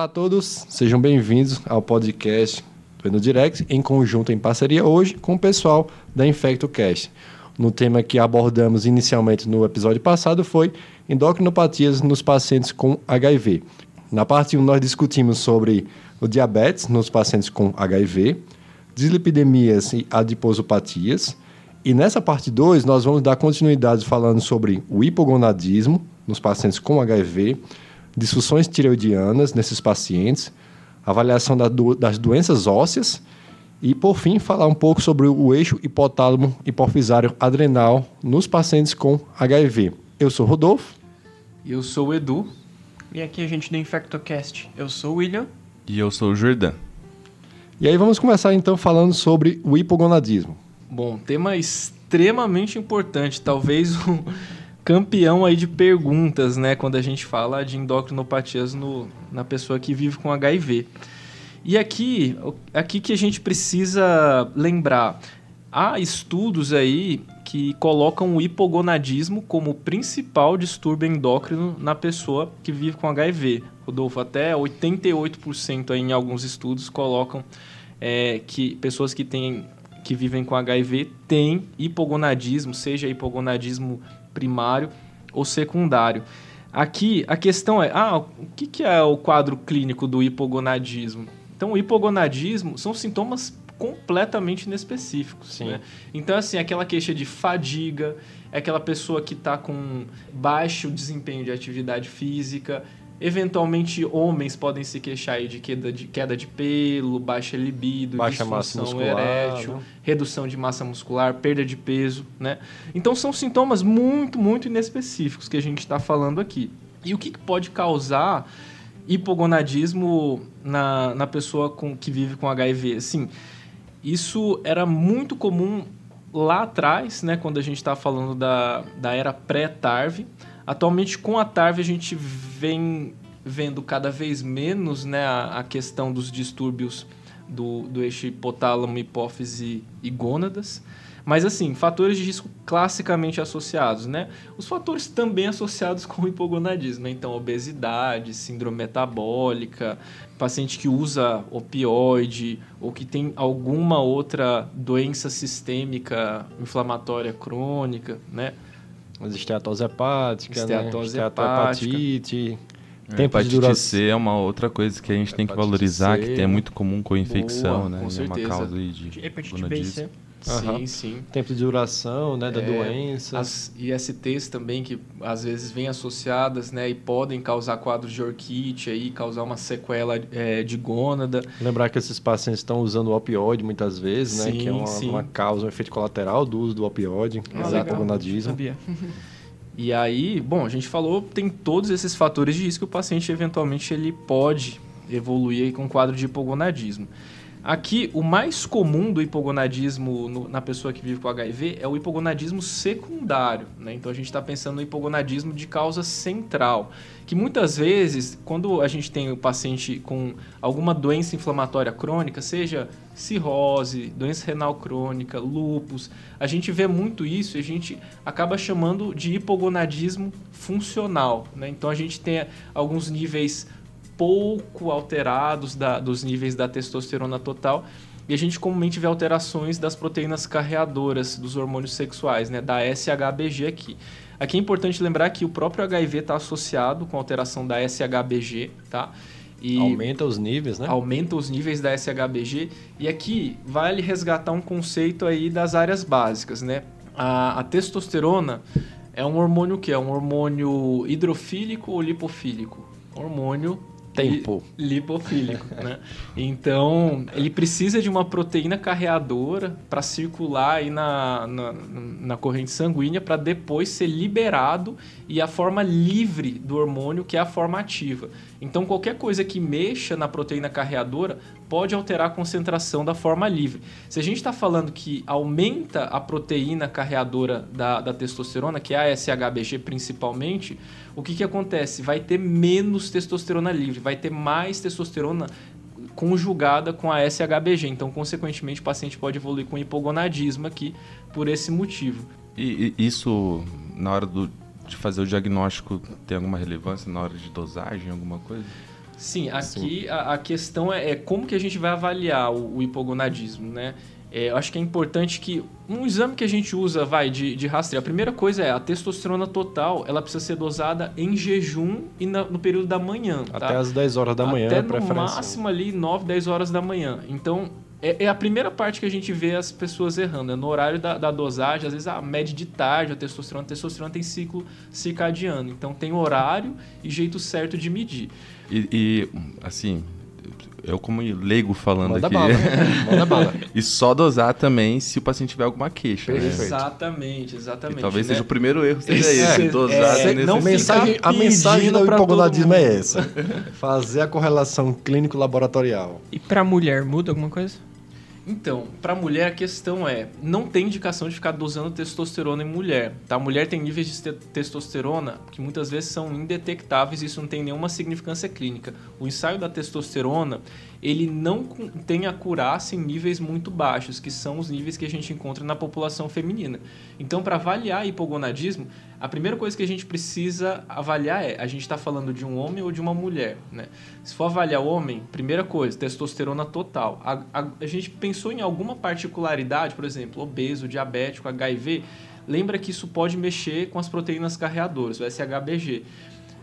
Olá a todos, sejam bem-vindos ao podcast do Eno Direct, em conjunto, em parceria hoje com o pessoal da InfectoCast. No tema que abordamos inicialmente no episódio passado foi endocrinopatias nos pacientes com HIV. Na parte 1, nós discutimos sobre o diabetes nos pacientes com HIV, dislipidemias e adiposopatias. E nessa parte 2, nós vamos dar continuidade falando sobre o hipogonadismo nos pacientes com HIV, disfunções tireoidianas nesses pacientes, avaliação da do, das doenças ósseas e, por fim, falar um pouco sobre o eixo hipotálamo hipofisário adrenal nos pacientes com HIV. Eu sou Rodolfo. Eu sou o Edu. E aqui a gente do InfectoCast. Eu sou o William. E eu sou o Jordan. E aí vamos começar então falando sobre o hipogonadismo. Bom, tema extremamente importante, talvez o campeão aí de perguntas, né, quando a gente fala de endocrinopatias no, na pessoa que vive com HIV. E aqui, aqui que a gente precisa lembrar, há estudos aí que colocam o hipogonadismo como principal distúrbio endócrino na pessoa que vive com HIV. Rodolfo, até 88% aí em alguns estudos colocam é, que pessoas que têm que vivem com HIV têm hipogonadismo, seja hipogonadismo primário ou secundário. Aqui a questão é, ah, o que, que é o quadro clínico do hipogonadismo? Então, o hipogonadismo são sintomas completamente inespecíficos. Né? Então, assim, aquela queixa de fadiga, é aquela pessoa que está com baixo desempenho de atividade física, Eventualmente, homens podem se queixar aí de queda de, queda de pelo, baixa libido, baixa massa muscular, erétil, né? redução de massa muscular, perda de peso, né? Então, são sintomas muito, muito inespecíficos que a gente está falando aqui. E o que, que pode causar hipogonadismo na, na pessoa com, que vive com HIV? Assim, isso era muito comum lá atrás, né, quando a gente está falando da, da era pré-TARV, Atualmente, com a TARV, a gente vem vendo cada vez menos né, a, a questão dos distúrbios do, do eixo hipotálamo, hipófise e gônadas. Mas, assim, fatores de risco classicamente associados, né? Os fatores também associados com o hipogonadismo, né? Então, obesidade, síndrome metabólica, paciente que usa opioide ou que tem alguma outra doença sistêmica inflamatória crônica, né? Mas esteatose hepática, esteatose né? hepatite. É, hepatite de duração. C é uma outra coisa que a gente tem que valorizar, C, que é muito comum com infecção, boa, né? Com é certeza. uma causa de hepatite B e C. Sim, uhum. sim. Tempo de duração, né, da é, doença. As ISTs também, que às vezes vêm associadas, né, e podem causar quadros de orquite, aí, causar uma sequela é, de gônada. Lembrar que esses pacientes estão usando o opioide muitas vezes, sim, né, que é uma, uma, causa, um efeito colateral do uso do opioide, ah, hipogonadismo. Sabia. E aí, bom, a gente falou, tem todos esses fatores de risco que o paciente eventualmente ele pode evoluir com um quadro de hipogonadismo. Aqui, o mais comum do hipogonadismo no, na pessoa que vive com HIV é o hipogonadismo secundário. Né? Então, a gente está pensando no hipogonadismo de causa central, que muitas vezes, quando a gente tem o paciente com alguma doença inflamatória crônica, seja cirrose, doença renal crônica, lúpus, a gente vê muito isso e a gente acaba chamando de hipogonadismo funcional. Né? Então, a gente tem alguns níveis pouco alterados da, dos níveis da testosterona total. E a gente comumente vê alterações das proteínas carreadoras dos hormônios sexuais, né, da SHBG aqui. Aqui é importante lembrar que o próprio HIV está associado com a alteração da SHBG, tá? E aumenta os níveis, né? Aumenta os níveis da SHBG. E aqui vale resgatar um conceito aí das áreas básicas, né? A, a testosterona é um hormônio que é um hormônio hidrofílico ou lipofílico? Hormônio tempo. Lipofílico, né? Então, ele precisa de uma proteína carreadora para circular aí na, na, na corrente sanguínea para depois ser liberado e a forma livre do hormônio, que é a forma ativa. Então, qualquer coisa que mexa na proteína carreadora pode alterar a concentração da forma livre. Se a gente está falando que aumenta a proteína carreadora da, da testosterona, que é a SHBG principalmente, o que, que acontece? Vai ter menos testosterona livre, vai ter mais testosterona conjugada com a SHBG. Então, consequentemente, o paciente pode evoluir com hipogonadismo aqui por esse motivo. E, e isso, na hora do, de fazer o diagnóstico, tem alguma relevância na hora de dosagem, alguma coisa? Sim, aqui a, a, questão é, é, como que a gente vai avaliar o, o hipogonadismo, né? É, eu acho que é importante que um exame que a gente usa, vai, de, de rastreio, a primeira coisa é a testosterona total, ela precisa ser dosada em jejum e na, no período da manhã. Tá? Até às 10 horas da manhã, Até no máximo ali 9, 10 horas da manhã. Então, é, é, a primeira parte que a gente vê as pessoas errando. É no horário da, da dosagem, às vezes a média de tarde, a testosterona. A testosterona tem ciclo circadiano. Então tem horário e jeito certo de medir. E, e assim, eu como leigo falando Manda aqui. Bala. Manda bala. e só dosar também se o paciente tiver alguma queixa. Né? Exatamente, exatamente. E talvez né? seja o primeiro erro seja esse, é, dosar é, nesse não mensagem, A mensagem do hipogonadismo é essa. Fazer a correlação clínico-laboratorial. E para mulher, muda alguma coisa? Então, para mulher a questão é, não tem indicação de ficar dosando testosterona em mulher, tá? A mulher tem níveis de testosterona que muitas vezes são indetectáveis e isso não tem nenhuma significância clínica. O ensaio da testosterona, ele não tem acurácia em níveis muito baixos, que são os níveis que a gente encontra na população feminina. Então, para avaliar hipogonadismo, a primeira coisa que a gente precisa avaliar é: a gente está falando de um homem ou de uma mulher? Né? Se for avaliar o homem, primeira coisa, testosterona total. A, a, a gente pensou em alguma particularidade, por exemplo, obeso, diabético, HIV. Lembra que isso pode mexer com as proteínas carreadoras, o SHBG.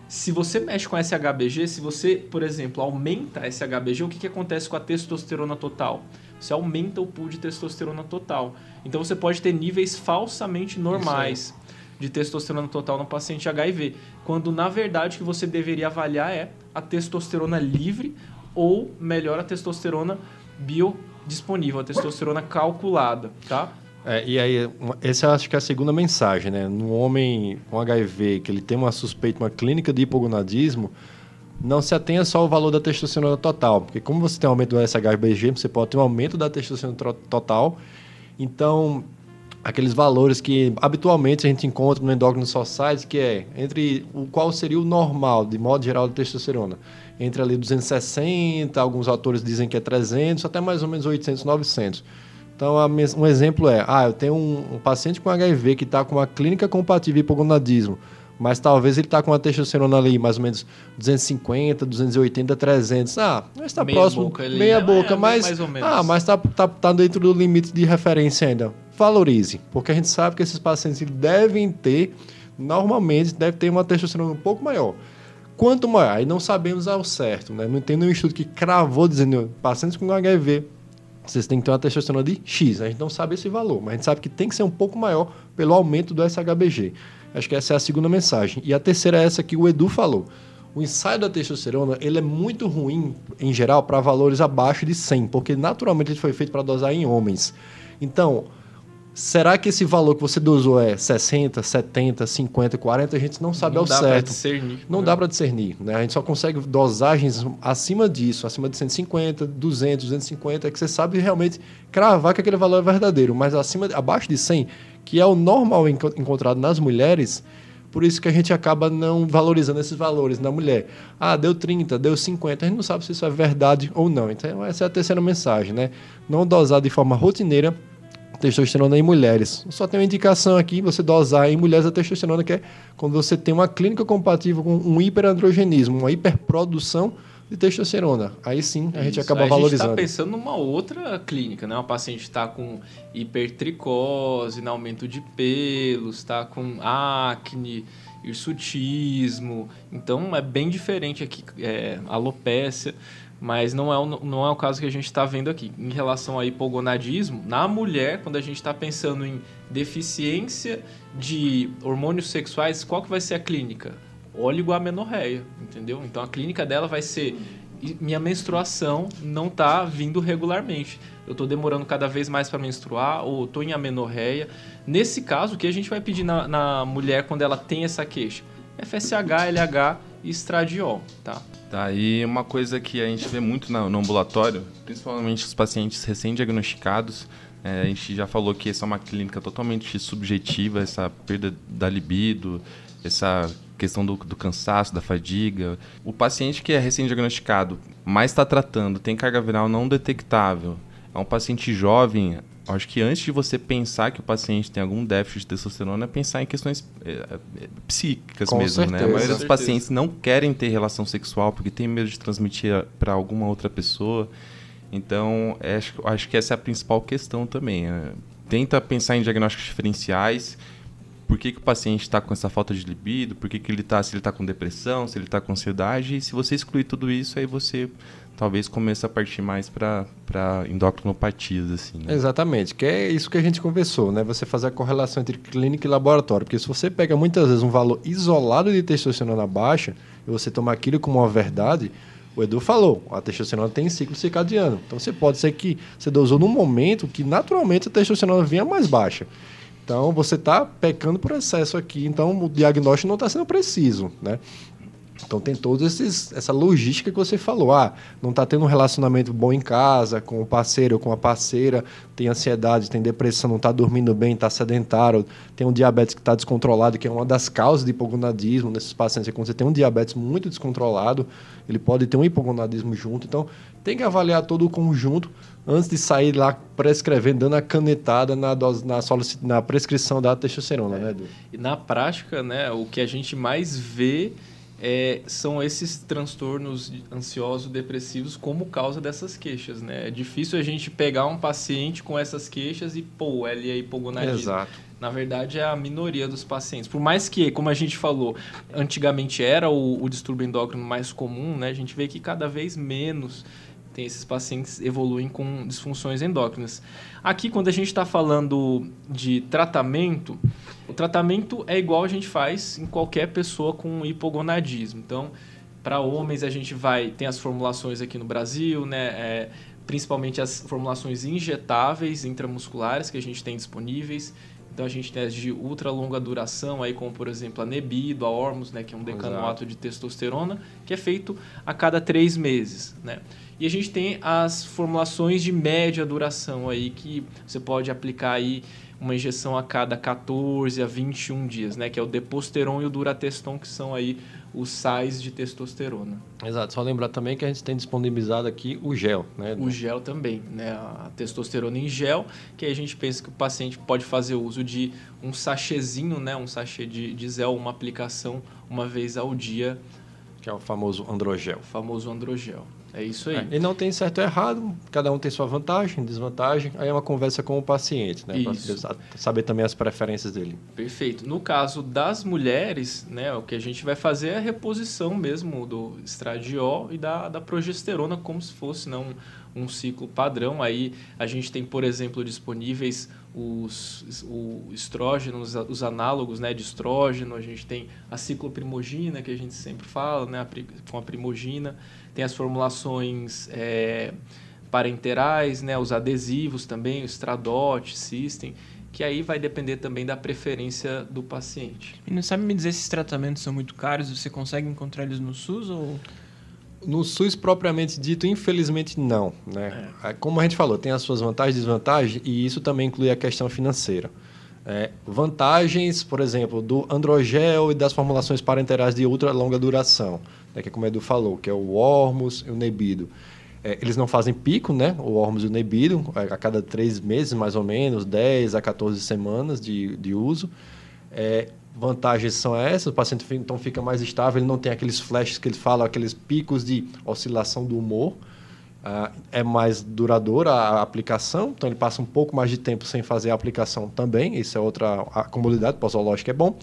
Se você mexe com SHBG, se você, por exemplo, aumenta SHBG, o que, que acontece com a testosterona total? Você aumenta o pool de testosterona total. Então você pode ter níveis falsamente normais de testosterona total no paciente HIV, quando na verdade o que você deveria avaliar é a testosterona livre ou melhor a testosterona biodisponível, a testosterona calculada, tá? É, e aí, essa acho que é a segunda mensagem, né? No homem com HIV, que ele tem uma suspeita, uma clínica de hipogonadismo, não se atenha só ao valor da testosterona total, porque como você tem um aumento do SHBG, você pode ter um aumento da testosterona total. Então, aqueles valores que habitualmente a gente encontra no endócrino society, que é entre o qual seria o normal, de modo geral, da testosterona. Entre ali 260, alguns autores dizem que é 300, até mais ou menos 800, 900. Então, um exemplo é, ah, eu tenho um, um paciente com HIV que está com uma clínica compatível hipogonadismo, mas talvez ele está com uma testosterona ali mais ou menos 250, 280, 300. Ah, mas está próximo, boca, meia boca, é, mas, ah, mas está tá, tá dentro do limite de referência ainda. Valorize, porque a gente sabe que esses pacientes devem ter, normalmente, deve ter uma testosterona um pouco maior. Quanto maior, aí não sabemos ao certo, né? Não tem nenhum estudo que cravou dizendo pacientes com HIV vocês têm que ter uma testosterona de X. A gente não sabe esse valor, mas a gente sabe que tem que ser um pouco maior pelo aumento do SHBG. Acho que essa é a segunda mensagem. E a terceira é essa que o Edu falou. O ensaio da testosterona ele é muito ruim, em geral, para valores abaixo de 100, porque naturalmente ele foi feito para dosar em homens. Então, Será que esse valor que você dosou é 60, 70, 50, 40? A gente não sabe não ao certo. Pra discernir, não né? dá para discernir. Né? A gente só consegue dosagens acima disso, acima de 150, 200, 250, é que você sabe realmente cravar que aquele valor é verdadeiro. Mas acima, abaixo de 100, que é o normal encontrado nas mulheres, por isso que a gente acaba não valorizando esses valores na mulher. Ah, deu 30, deu 50, a gente não sabe se isso é verdade ou não. Então, essa é a terceira mensagem, né? Não dosar de forma rotineira testosterona em mulheres. Só tem uma indicação aqui, você dosar em mulheres a testosterona, que é quando você tem uma clínica compatível com um hiperandrogenismo, uma hiperprodução de testosterona. Aí sim a gente acaba a valorizando. A gente está pensando numa outra clínica, né? Uma paciente está com hipertricose, aumento de pelos, está com acne, hirsutismo. Então é bem diferente aqui, é, alopécia mas não é, o, não é o caso que a gente está vendo aqui. Em relação ao hipogonadismo, na mulher, quando a gente está pensando em deficiência de hormônios sexuais, qual que vai ser a clínica? Oligamenorreia, entendeu? Então a clínica dela vai ser minha menstruação não está vindo regularmente. Eu estou demorando cada vez mais para menstruar ou estou em amenorreia. Nesse caso, o que a gente vai pedir na, na mulher quando ela tem essa queixa? FSH, LH e estradiol, tá? Tá, e uma coisa que a gente vê muito no, ambulatório, principalmente os pacientes recém-diagnosticados, é, a gente já falou que essa é uma clínica totalmente subjetiva, essa perda da libido, essa questão do, do cansaço, da fadiga. O paciente que é recém-diagnosticado, mas está tratando, tem carga viral não detectável, é um paciente jovem, acho que antes de você pensar que o paciente tem algum déficit de testosterona, é pensar em questões é, é, psíquicas Com mesmo, né? certeza. A maioria dos pacientes não querem ter relação sexual porque tem medo de transmitir para alguma outra pessoa. Então, é, acho, acho que essa é a principal questão também. é. Tenta pensar em diagnósticos diferenciais. Por que, que o paciente está com essa falta de libido? Por que, que ele está, se ele está com depressão, se ele está com ansiedade? E se você excluir tudo isso, aí você talvez comece a partir mais para endocrinopatias, assim. Né? Exatamente, que é isso que a gente conversou, né? Você fazer a correlação entre clínica e laboratório. Porque se você pega muitas vezes um valor isolado de testosterona baixa e você toma aquilo como uma verdade, o Edu falou, a testosterona tem ciclo circadiano. Então você pode ser que você dosou num momento que naturalmente a testosterona vinha mais baixa. Então você está pecando por excesso aqui, então o diagnóstico não está sendo preciso, né? Então tem toda essa logística que você falou. Ah, não está tendo um relacionamento bom em casa, com o parceiro ou com a parceira, tem ansiedade, tem depressão, não está dormindo bem, está sedentário, tem um diabetes que está descontrolado, que é uma das causas de hipogonadismo nesses pacientes. É quando você tem um diabetes muito descontrolado, ele pode ter um hipogonadismo junto. Então tem que avaliar todo o conjunto antes de sair lá prescrevendo, dando a canetada na, dose, na, na prescrição da testosterona, né, Edu? E na prática, né, o que a gente mais vê é, são esses transtornos ansiosos depressivos como causa dessas queixas, né? É difícil a gente pegar um paciente com essas queixas e pô, ele é hipogonadismo. Exato. Na verdade, é a minoria dos pacientes. Por mais que, como a gente falou, antigamente era o, o distúrbio endócrino mais comum, né? A gente vê que cada vez menos tem esses pacientes evoluem com disfunções endócrinas. Aqui, quando a gente está falando de tratamento, o tratamento é igual a gente faz em qualquer pessoa com hipogonadismo. Então, para homens, a gente vai tem as formulações aqui no Brasil, né? É, principalmente as formulações injetáveis intramusculares que a gente tem disponíveis. Então a gente tem as de ultra longa duração, aí como por exemplo a Nebido, a Ormus, né, que é um decanoato de testosterona, que é feito a cada três meses, né? E a gente tem as formulações de média duração aí que você pode aplicar aí uma injeção a cada 14 a 21 dias, né, que é o Deposteron e o Durateston, que são aí os sais de testosterona. Exato. Só lembrar também que a gente tem disponibilizado aqui o gel, né? O gel também, né? A testosterona em gel, que aí a gente pensa que o paciente pode fazer uso de um sachêzinho, né? Um sachê de, de gel, uma aplicação uma vez ao dia, Que é o famoso androgel. o famoso androgel. É isso aí. É, e não tem certo ou errado, cada um tem sua vantagem, desvantagem. Aí é uma conversa com o paciente, né? Isso. saber- também as preferências dele. Perfeito. No caso das mulheres, né, o que a gente vai fazer é a reposição mesmo do estradiol e da, da progesterona, como se fosse né, um, ciclo padrão. Aí a gente tem, por exemplo, disponíveis os, o os, os análogos né, de estrógeno, a gente tem a cicloprimogina, que a gente sempre fala, né, com a primogina, tem as formulações é, parenterais, né, os adesivos também, o Stradot, System, que aí vai depender também da preferência do paciente. E não sabe me dizer se esses tratamentos são muito caros? Você consegue encontrar eles no SUS ou... No SUS propriamente dito, infelizmente não. Né? É, Como a gente falou, tem as suas vantagens e desvantagens, e isso também inclui a questão financeira. É, vantagens, por exemplo, do androgel e das formulações parenterais de ultra longa duração, né, que é como o Edu falou, que é o Ormus e o Nebido. É, eles não fazem pico, né? O Ormus e o Nebido, a a cada três meses, mais ou menos, 10 a 14 semanas de, de uso. É, vantagens são essas, o paciente então fica mais estável, ele não tem aqueles flashes que ele fala, aqueles picos de oscilação do humor. Ah, é mais duradoura a aplicação, então ele passa um pouco mais de tempo sem fazer a aplicação também, isso é outra comodidade posológica é bom.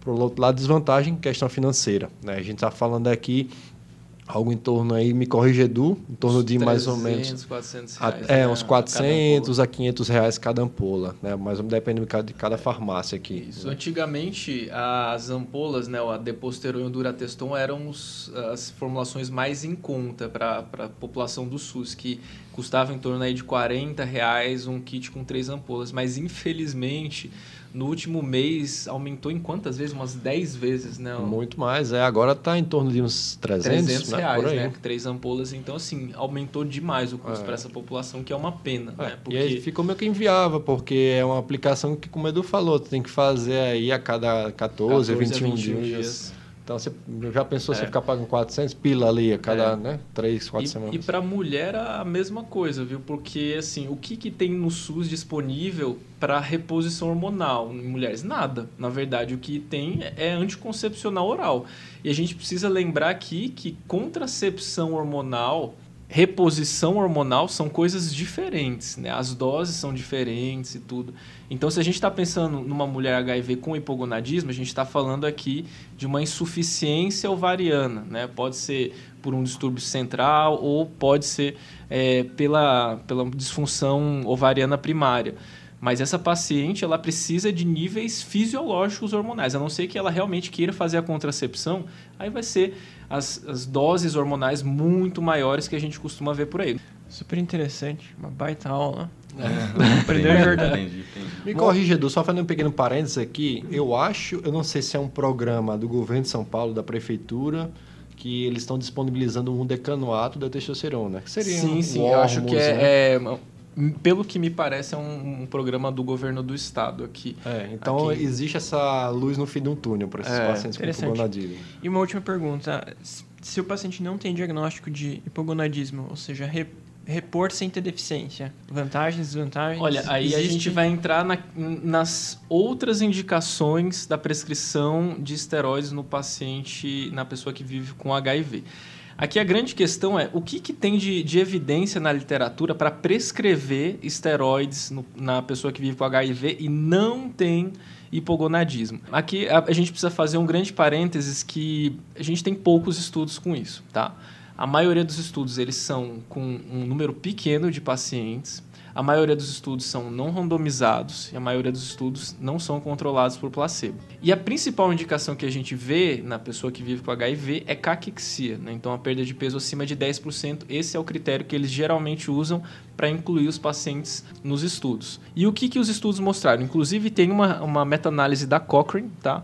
Por outro lado, desvantagem, questão financeira. Né? A gente está falando aqui algo em torno aí, me corrija Edu, em torno de mais ou menos 300, 400 a- reais. é, né, uns cada 400 a 500 reais cada ampola, né? Mais ou menos depende de cada, de cada farmácia aqui. Isso. Antigamente, as ampolas, né, a Deposteron e o Durateston eram os- as formulações mais em conta para a população do SUS, que custava em torno aí de 40 reais um kit com três ampolas. Mas, infelizmente, no último mês, aumentou em quantas vezes? Umas 10 vezes, né? Muito mais, é. Agora está em torno de uns 300, 300 né? reais, aí. né? Três ampolas. Então, assim, aumentou demais o custo É. para essa população, que é uma pena, É, né? E aí ficou meio que inviável, porque é uma aplicação que, como o Edu falou, tu tem que fazer aí a cada 14, 14 a 21 21 dias. dias. Então você já pensou É. você ficar pagando 400 pila ali a cada É. né, 3, 4 E, semanas? e para mulher a mesma coisa, viu? Porque assim, o que, que tem no SUS disponível para reposição hormonal em mulheres? Nada. Na verdade, o que tem é anticoncepcional oral. E a gente precisa lembrar aqui que contracepção hormonal, reposição hormonal são coisas diferentes, né? As doses são diferentes e tudo. Então, se a gente está pensando numa mulher HIV com hipogonadismo, a gente está falando aqui de uma insuficiência ovariana, né? Pode ser por um distúrbio central ou pode ser é, pela, pela disfunção ovariana primária. Mas essa paciente ela precisa de níveis fisiológicos hormonais, a não ser que ela realmente queira fazer a contracepção, aí vai ser as, as doses hormonais muito maiores que a gente costuma ver por aí. Super interessante. Uma baita aula. Aprendeu de verdade. entendi, entendi. Me corrija, Edu, só fazendo um pequeno parênteses aqui. Eu acho, eu não sei se é um programa do governo de São Paulo, da prefeitura, que eles estão disponibilizando um decanoato da testosterona. Que seria sim, um sim, eu acho que Hormuz, né? é, é- Pelo que me parece, é um, um programa do governo do estado aqui. É, então Aqui. existe essa luz no fim de um túnel para esses É, pacientes com hipogonadismo. E uma última pergunta. Se o paciente não tem diagnóstico de hipogonadismo, ou seja, re- repor sem ter deficiência, vantagens, desvantagens? Olha, aí a Existe- gente vai entrar na- nas outras indicações da prescrição de esteroides no paciente, na pessoa que vive com HIV. Aqui a grande questão é o que, que tem de, de evidência na literatura para prescrever esteroides no- na pessoa que vive com HIV e não tem hipogonadismo. Aqui a, a gente precisa fazer um grande parênteses que a gente tem poucos estudos com isso, tá? A maioria dos estudos eles são com um número pequeno de pacientes. A maioria dos estudos são não randomizados e a maioria dos estudos não são controlados por placebo. E a principal indicação que a gente vê na pessoa que vive com HIV é caquexia, né? então a perda de peso acima de 10%. Esse é o critério que eles geralmente usam para incluir os pacientes nos estudos. E o que, que os estudos mostraram? Inclusive tem uma, uma meta-análise da Cochrane, tá?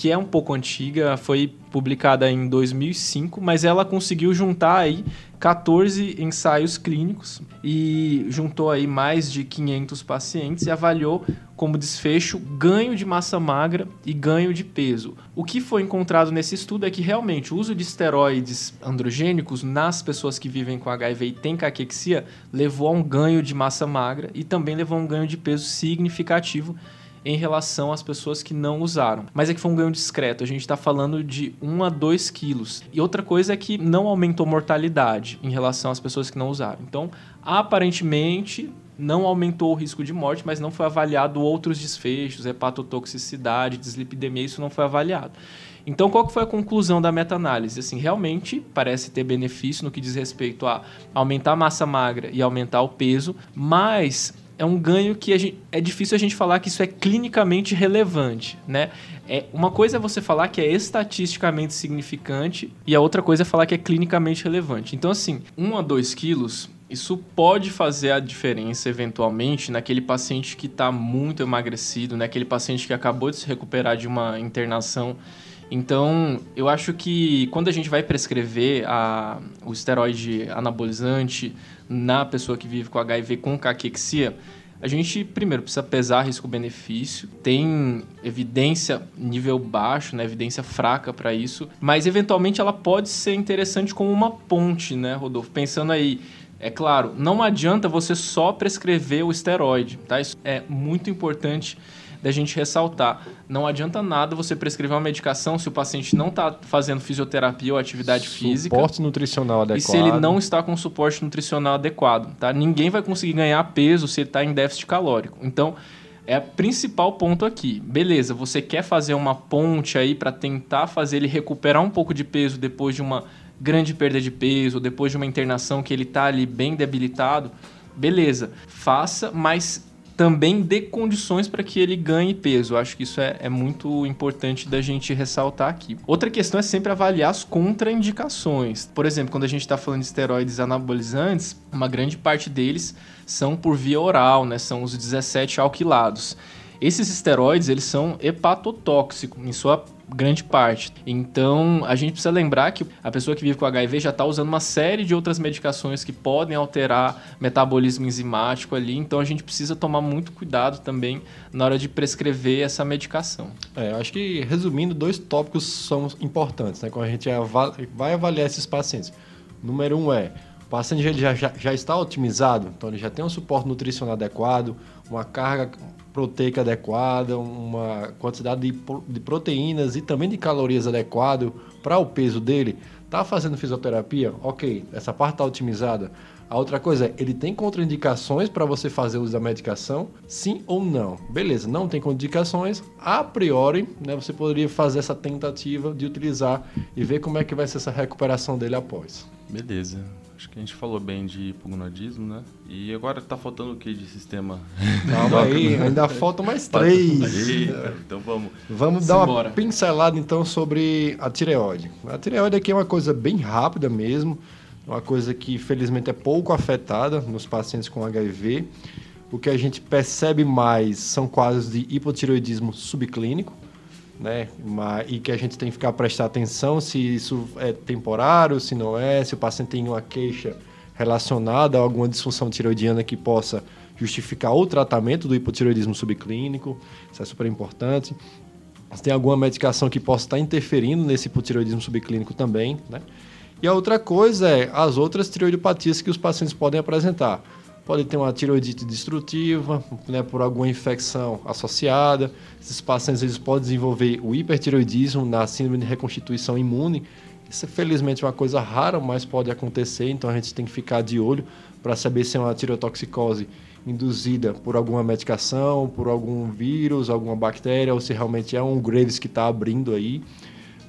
Que é um pouco antiga, foi publicada em 2005, mas ela conseguiu juntar aí 14 ensaios clínicos e juntou aí mais de 500 pacientes e avaliou como desfecho ganho de massa magra e ganho de peso. O que foi encontrado nesse estudo é que realmente o uso de esteroides androgênicos nas pessoas que vivem com HIV e têm caquexia levou a um ganho de massa magra e também levou a um ganho de peso significativo em relação às pessoas que não usaram. Mas é que foi um ganho discreto, a gente está falando de 1 a 2 quilos. E outra coisa é que não aumentou mortalidade em relação às pessoas que não usaram. Então, aparentemente, não aumentou o risco de morte, mas não foi avaliado outros desfechos, hepatotoxicidade, dislipidemia, isso não foi avaliado. Então, qual que foi a conclusão da meta-análise? Assim, realmente parece ter benefício no que diz respeito a aumentar a massa magra e aumentar o peso, mas é um ganho que gente- é difícil a gente falar que isso é clinicamente relevante, né? É, uma coisa é você falar que é estatisticamente significante e a outra coisa é falar que é clinicamente relevante. Então, assim, 1 a 2 quilos, isso pode fazer a diferença eventualmente naquele paciente que está muito emagrecido, naquele paciente que acabou de se recuperar de uma internação. Então, eu acho que quando a gente vai prescrever a, o esteroide anabolizante na pessoa que vive com HIV com caquexia, a gente primeiro precisa pesar risco-benefício, tem evidência nível baixo, né, evidência fraca para isso, mas eventualmente ela pode ser interessante como uma ponte, né, Rodolfo? Pensando aí, é claro, não adianta você só prescrever o esteroide, tá? Isso é muito importante da gente ressaltar. Não adianta nada você prescrever uma medicação se o paciente não está fazendo fisioterapia ou atividade física. Suporte nutricional adequado. E se ele não está com suporte nutricional adequado, tá? Ninguém vai conseguir ganhar peso se ele está em déficit calórico. Então, é o principal ponto aqui. Beleza, você quer fazer uma ponte aí para tentar fazer ele recuperar um pouco de peso depois de uma grande perda de peso, ou depois de uma internação que ele está ali bem debilitado. Beleza, faça, mas também dê condições para que ele ganhe peso. Eu acho que isso é, é muito importante da gente ressaltar aqui. Outra questão é sempre avaliar as contraindicações. Por exemplo, quando a gente está falando de esteroides anabolizantes, uma grande parte deles são por via oral, né? São os 17 alquilados. Esses esteroides, eles são hepatotóxicos em sua grande parte. Então, a gente precisa lembrar que a pessoa que vive com HIV já está usando uma série de outras medicações que podem alterar metabolismo enzimático ali. Então, a gente precisa tomar muito cuidado também na hora de prescrever essa medicação. É, acho que, resumindo, dois tópicos são importantes, né? Quando a gente vai avaliar esses pacientes. Número um é, paciente já, já, já está otimizado, então ele já tem um suporte nutricional adequado, uma carga proteica adequada, uma quantidade de, de proteínas e também de calorias adequado para o peso dele. Tá fazendo fisioterapia? Ok, essa parte está otimizada. A outra coisa é, ele tem contraindicações para você fazer uso da medicação? Sim ou não? Beleza, não tem contraindicações. A priori, né, você poderia fazer essa tentativa de utilizar e ver como é que vai ser essa recuperação dele após. Beleza. Acho que a gente falou bem de hipogonadismo, né? E agora tá faltando o que de sistema? Calma aí, ainda faltam mais três. Eita, então vamos. Vamos dar uma pincelada então sobre a tireoide. A tireoide aqui é uma coisa bem rápida mesmo, uma coisa que felizmente é pouco afetada nos pacientes com HIV. O que a gente percebe mais são quadros de hipotireoidismo subclínico, né? E que a gente tem que ficar prestar atenção se isso é temporário, se não é, se o paciente tem uma queixa relacionada a alguma disfunção tiroidiana que possa justificar o tratamento do hipotireoidismo subclínico, isso é super importante. Se tem alguma medicação que possa estar interferindo nesse hipotireoidismo subclínico também, né? E a outra coisa é as outras tireoidopatias que os pacientes podem apresentar pode ter uma tiroidite destrutiva, né, por alguma infecção associada. Esses pacientes eles podem desenvolver o hipertiroidismo na síndrome de reconstituição imune. Isso é felizmente uma coisa rara, mas pode acontecer, então a gente tem que ficar de olho para saber se é uma tirotoxicose induzida por alguma medicação, por algum vírus, alguma bactéria, ou se realmente é um Graves que está abrindo aí.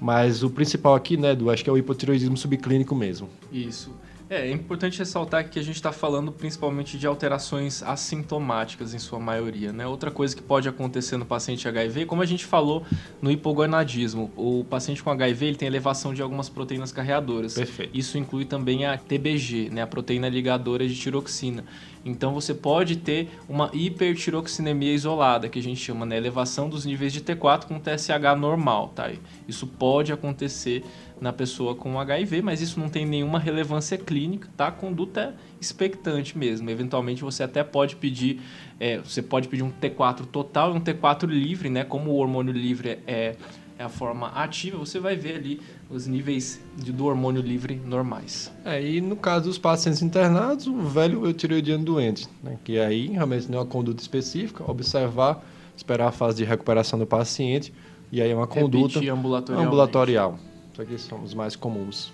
Mas o principal aqui, né, do acho que é o hipotiroidismo subclínico mesmo. Isso. É, é importante ressaltar que a gente está falando principalmente de alterações assintomáticas em sua maioria. Né? Outra coisa que pode acontecer no paciente HIV, como a gente falou no hipogonadismo, o paciente com HIV ele tem elevação de algumas proteínas carreadoras. Perfeito. Isso inclui também a TBG, né? a proteína ligadora de tiroxina. Então você pode ter uma hipertiroxinemia isolada, que a gente chama, né? Elevação dos níveis de T4 com TSH normal, tá? Isso pode acontecer na pessoa com HIV, mas isso não tem nenhuma relevância clínica, tá? A conduta é expectante mesmo. Eventualmente você até pode pedir, é, você pode pedir um T4 total e um T4 livre, né? Como o hormônio livre é, é a forma ativa, você vai ver ali os níveis de, do hormônio livre normais. É, e no caso dos pacientes internados, o velho eutiroidiano doente, né? que aí realmente não é uma conduta específica, observar, esperar a fase de recuperação do paciente, e aí é uma conduta ambulatorial. Isso aqui são os mais comuns.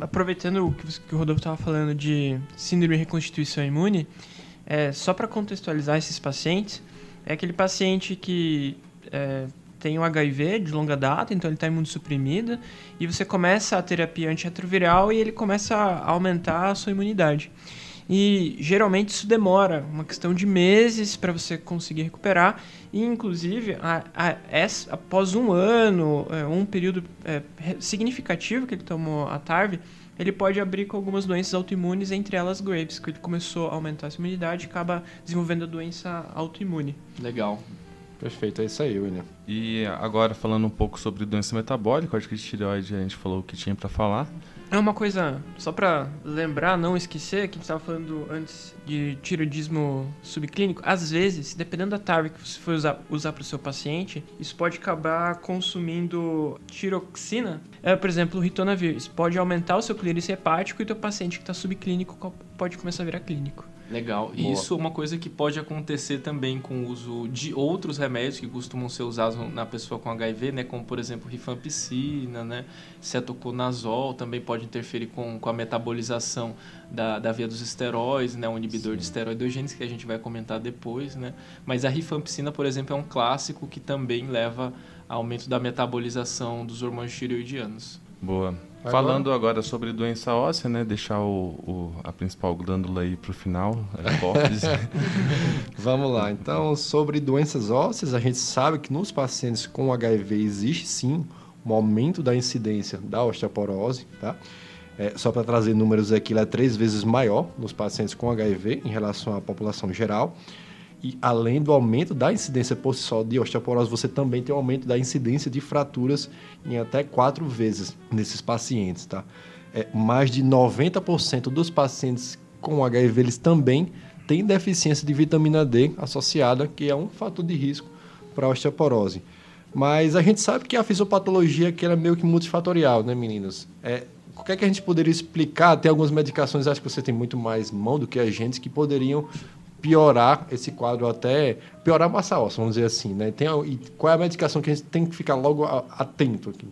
Aproveitando o que o Rodolfo estava falando de síndrome de reconstituição imune, é, só para contextualizar esses pacientes, é aquele paciente que é, tem o HIV de longa data, então ele está imunossuprimido, e você começa a terapia antirretroviral e ele começa a aumentar a sua imunidade. E geralmente isso demora uma questão de meses para você conseguir recuperar. E inclusive, a, a, essa, após um ano, é, um período é, significativo que ele tomou a TARV, ele pode abrir com algumas doenças autoimunes, entre elas Graves, que ele começou a aumentar a sua imunidade e acaba desenvolvendo a doença autoimune. Legal. Perfeito, é isso aí, William. E agora falando um pouco sobre doença metabólica, acho que de tireoide a gente falou o que tinha para falar. É uma coisa, só para lembrar, não esquecer, que a gente estava falando antes de tiroidismo subclínico. Às vezes, dependendo da TARV que você for usar, usar para o seu paciente, isso pode acabar consumindo tiroxina. É, por exemplo, o ritonavir. Isso pode aumentar o seu clírice hepático e o teu paciente que está subclínico pode começar a virar clínico. Legal. E isso é uma coisa que pode acontecer também com o uso de outros remédios que costumam ser usados na pessoa com HIV, né? Como, por exemplo, rifampicina, né? Cetoconazol também pode interferir com, com a metabolização da, da via dos esteróides, né? Um inibidor Sim. de esteroidogênese que a gente vai comentar depois, né? Mas a rifampicina, por exemplo, é um clássico que também leva a aumento da metabolização dos hormônios tireoidianos. Boa. Agora... Falando agora sobre doença óssea, né? Deixar o, o a principal glândula aí para o final, a hipófise. Vamos lá. Então, sobre doenças ósseas, a gente sabe que nos pacientes com HIV existe sim um aumento da incidência da osteoporose, tá? É, só para trazer números aqui, ela é três vezes maior nos pacientes com HIV em relação à população geral. E além do aumento da incidência por si só de osteoporose, você também tem um aumento da incidência de fraturas em até quatro vezes nesses pacientes, tá? É, mais de 90% dos pacientes com HIV eles também têm deficiência de vitamina D associada, que é um fator de risco para a osteoporose. Mas a gente sabe que a fisiopatologia que é meio que multifatorial, né, meninas? É, o que é que a gente poderia explicar? Tem algumas medicações, acho que você tem muito mais mão do que a gente, que poderiam piorar esse quadro até piorar a massa óssea, vamos dizer assim, né? Tem, e qual é a medicação que a gente tem que ficar logo atento aqui?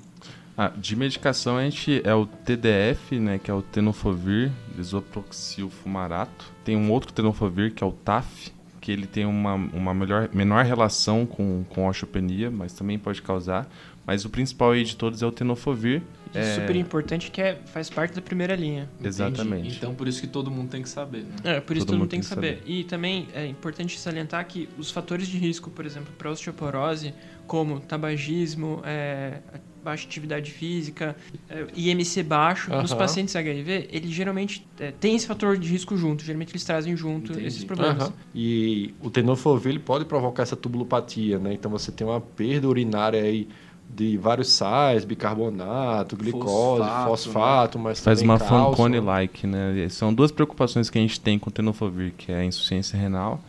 Ah, de medicação a gente é o TDF, né, que é o tenofovir, isoproxil fumarato. Tem um outro tenofovir que é o TAF, que ele tem uma, uma melhor, menor relação com, com osteopenia, mas também pode causar. Mas o principal aí de todos é o tenofovir. É super importante que é, faz parte da primeira linha. Exatamente. Entendi. Então por isso que todo mundo tem que saber, né? É, por isso todo, todo mundo tem que saber. saber. E também é importante salientar que os fatores de risco, por exemplo, para osteoporose, como tabagismo, é, baixa atividade física, é, IMC baixo, uhum. nos pacientes HIV, ele geralmente é, tem esse fator de risco junto. Geralmente eles trazem junto Entendi. esses problemas. Uhum. E o tenofovir pode provocar essa tubulopatia, né? Então você tem uma perda urinária aí de vários sais, bicarbonato, glicose, fosfato, fosfato né? mas faz uma Fanconi-like, né? São duas preocupações que a gente tem com o tenofovir, que é a insuficiência renal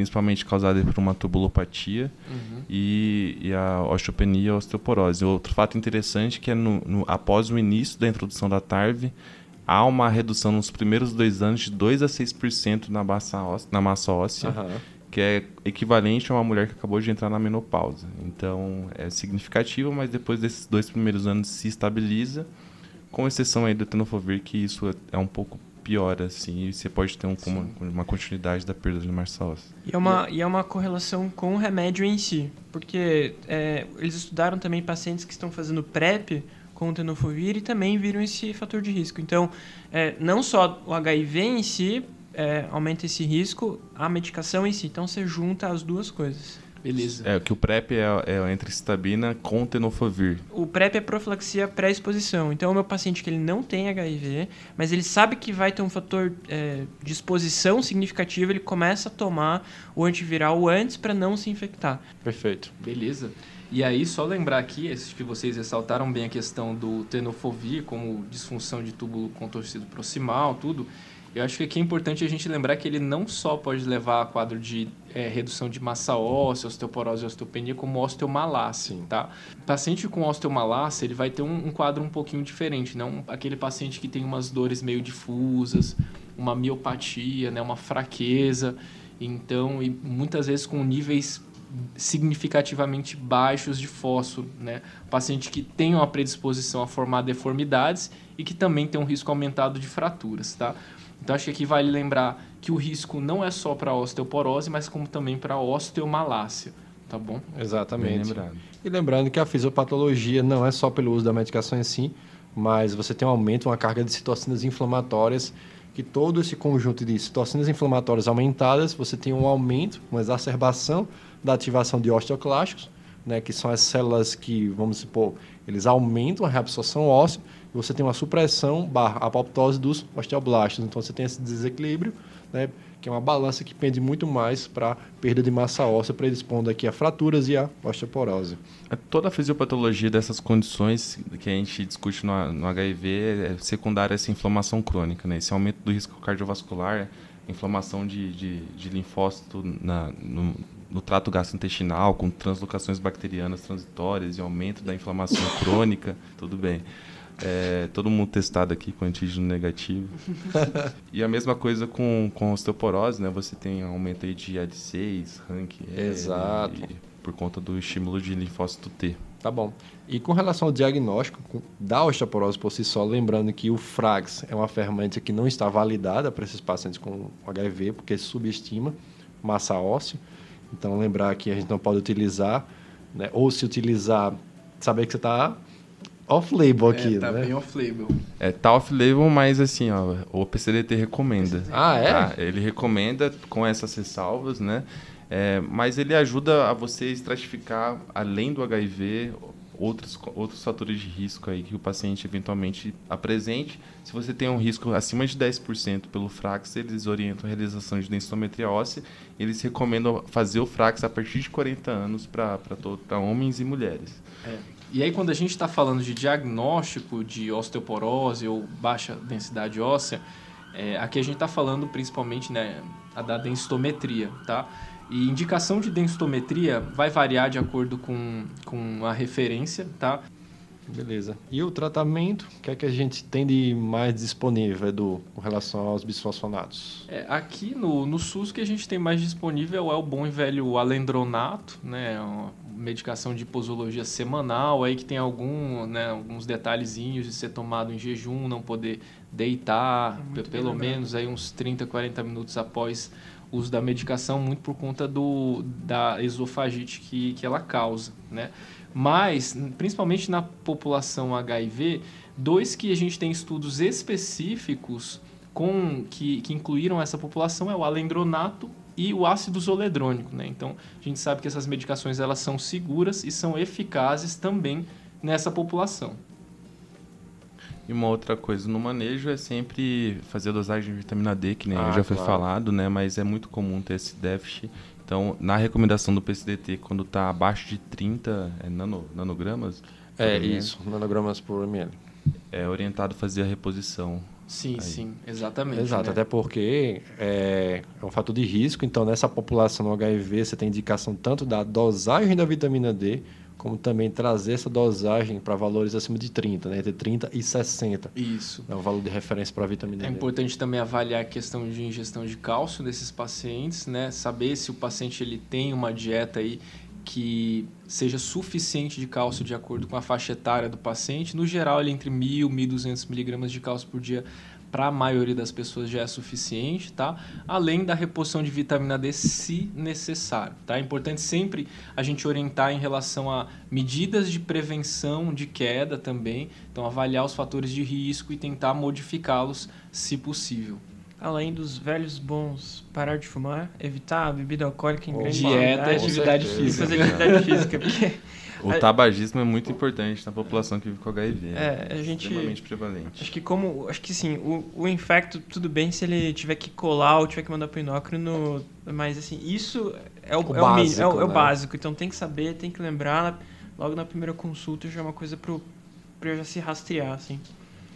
principalmente causada por uma tubulopatia uhum. e, e, a osteopenia e a osteoporose. Outro fato interessante é que é no, no, após o início da introdução da TARV, há uma redução nos primeiros dois anos de 2 a 6% na massa óssea, na massa óssea uhum. Que é equivalente a uma mulher que acabou de entrar na menopausa. Então, é significativo, mas depois desses dois primeiros anos se estabiliza, com exceção aí do tenofovir, que isso é um pouco piora, assim, e você pode ter um, uma, uma, continuidade da perda de massa óssea. E é, uma, e é uma correlação com o remédio em si, porque é, eles estudaram também pacientes que estão fazendo PrEP com o tenofovir e também viram esse fator de risco. Então, é, não só o HIV em si é, aumenta esse risco, a medicação em si. Então, você junta as duas coisas. Beleza. É, que o PrEP é, é entre citabina com tenofovir. O PrEP é profilaxia pré-exposição. Então, o meu paciente que ele não tem HIV, mas ele sabe que vai ter um fator é, de exposição significativo, ele começa a tomar o antiviral antes para não se infectar. Perfeito. Beleza. E aí, só lembrar aqui, que vocês ressaltaram bem a questão do tenofovir como disfunção de túbulo contorcido proximal, tudo. Eu acho que aqui é importante a gente lembrar que ele não só pode levar a quadro de é, redução de massa óssea, osteoporose e osteopenia, como osteomalácia, tá? O paciente com osteomalácia, ele vai ter um, um, quadro um pouquinho diferente, não aquele paciente que tem umas dores meio difusas, uma miopatia, né, uma fraqueza, então, e muitas vezes com níveis significativamente baixos de fósforo, né? Paciente que tem uma predisposição a formar deformidades e que também tem um risco aumentado de fraturas, tá? Então acho que aqui vale lembrar que o risco não é só para osteoporose, mas como também para osteomalácia, tá bom? Exatamente. Lembrando. E lembrando que a fisiopatologia não é só pelo uso da medicação em si, mas você tem um aumento, uma carga de citocinas inflamatórias, que todo esse conjunto de citocinas inflamatórias aumentadas, você tem um aumento, uma exacerbação da ativação de osteoclastos, né, que são as células que, vamos supor, eles aumentam a reabsorção óssea, e você tem uma supressão barra apoptose dos osteoblastos. Então você tem esse desequilíbrio, né, que é uma balança que pende muito mais para perda de massa óssea, predispondo aqui a fraturas e a osteoporose. É, toda a fisiopatologia dessas condições que a gente discute no, no HIV é secundária a essa inflamação crônica, né? esse aumento do risco cardiovascular, inflamação de, de, de linfócito na, no, no trato gastrointestinal, com translocações bacterianas transitórias e aumento da inflamação crônica, tudo bem. É, todo mundo testado aqui com antígeno negativo. e a mesma coisa com, com osteoporose, né? Você tem aumento aí de AD6, rank Exato. E, por conta do estímulo de linfócito T. Tá bom. E com relação ao diagnóstico da osteoporose por si só, lembrando que o FRAGS é uma ferramenta que não está validada para esses pacientes com HIV, porque subestima massa óssea. Então, lembrar que a gente não pode utilizar, né? ou se utilizar, saber que você está off-label é, aqui, é, tá né? bem off-label. É, tá off-label, mas assim, ó, o PCDT recomenda. Ah, é? Tá? Ele recomenda com essas ressalvas, né? É, mas ele ajuda a você estratificar, além do HIV, outros, outros fatores de risco aí que o paciente eventualmente apresente. Se você tem um risco acima de 10% pelo Frax, eles orientam a realização de densitometria óssea. Eles recomendam fazer o Frax a partir de 40 anos para homens e mulheres. É. E aí, quando a gente está falando de diagnóstico de osteoporose ou baixa densidade óssea, é, aqui a gente está falando principalmente né, da densitometria, tá? E indicação de densitometria vai variar de acordo com, com a referência, tá? Beleza. E o tratamento, o que é que a gente tem de mais disponível, Edu, com relação aos bisfosfonatos? É, aqui no, no SUS, o que a gente tem mais disponível é o bom e velho alendronato, né? Uma medicação de posologia semanal, aí que tem algum, né, alguns detalhezinhos de ser tomado em jejum, não poder deitar, é pelo menos aí uns 30, 40 minutos após uso da medicação, muito por conta do, da esofagite que, que ela causa, né? Mas, principalmente na população HIV, dois que a gente tem estudos específicos com que, que incluíram essa população é o alendronato e o ácido zoledrônico, né? Então, a gente sabe que essas medicações elas são seguras e são eficazes também nessa população. E uma outra coisa no manejo é sempre fazer a dosagem de vitamina D, que nem ah, já foi claro. falado, né? Mas é muito comum ter esse déficit. Então, na recomendação do PCDT, quando está abaixo de 30 é nano, nanogramas... É, isso, nanogramas por ml. É orientado a fazer a reposição. Sim, aí. sim, exatamente. Exato, né? até porque é, é, um fator de risco. Então, nessa população no HIV, você tem indicação tanto da dosagem da vitamina D, como também trazer essa dosagem para valores acima de 30, né? entre 30 e 60. Isso. É o valor de referência para a vitamina é D. É importante também avaliar a questão de ingestão de cálcio desses pacientes, né? Saber se o paciente ele tem uma dieta aí que seja suficiente de cálcio de acordo com a faixa etária do paciente. No geral, ele é entre 1.000 e 1.200 miligramas de cálcio por dia para a maioria das pessoas já é suficiente, tá? Além da reposição de vitamina D se necessário, tá? É importante sempre a gente orientar em relação a medidas de prevenção de queda também, então avaliar os fatores de risco e tentar modificá-los se possível. Além dos velhos bons, parar de fumar, evitar a bebida alcoólica em grande Dieta e atividade física. Fazer atividade física, porque o tabagismo é muito importante na população que vive com HIV. É, a gente. Extremamente prevalente. Acho que como. Acho que sim, o, o infecto, tudo bem se ele tiver que colar ou tiver que mandar pro endócrino, mas assim, isso é o, o, é básico, o, é, é o né? básico. Então tem que saber, tem que lembrar logo na primeira consulta já é uma coisa pro, pra já se rastrear, assim.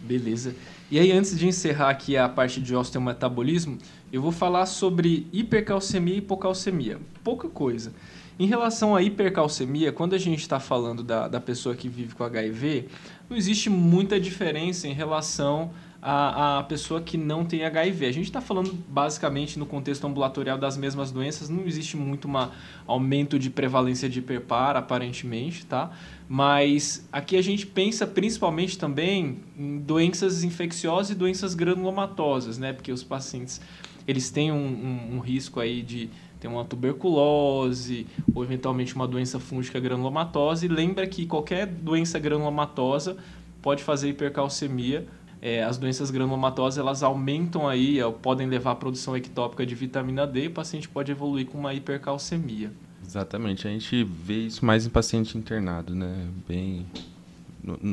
Beleza. E aí, antes de encerrar aqui a parte de osteometabolismo, eu vou falar sobre hipercalcemia e hipocalcemia. Pouca coisa. Em relação à hipercalcemia, quando a gente está falando da, da pessoa que vive com HIV, não existe muita diferença em relação à, pessoa que não tem HIV. A gente está falando basicamente no contexto ambulatorial das mesmas doenças, não existe muito um aumento de prevalência de hiperpar, aparentemente, tá? Mas aqui a gente pensa principalmente também em doenças infecciosas e doenças granulomatosas, né? Porque os pacientes eles têm um, um, um risco aí de tem uma tuberculose ou eventualmente uma doença fúngica granulomatose. lembra que qualquer doença granulomatosa pode fazer hipercalcemia. É, as doenças granulomatosas elas aumentam aí, podem levar à produção ectópica de vitamina D e o paciente pode evoluir com uma hipercalcemia. Exatamente, a gente vê isso mais em paciente internado, né? Bem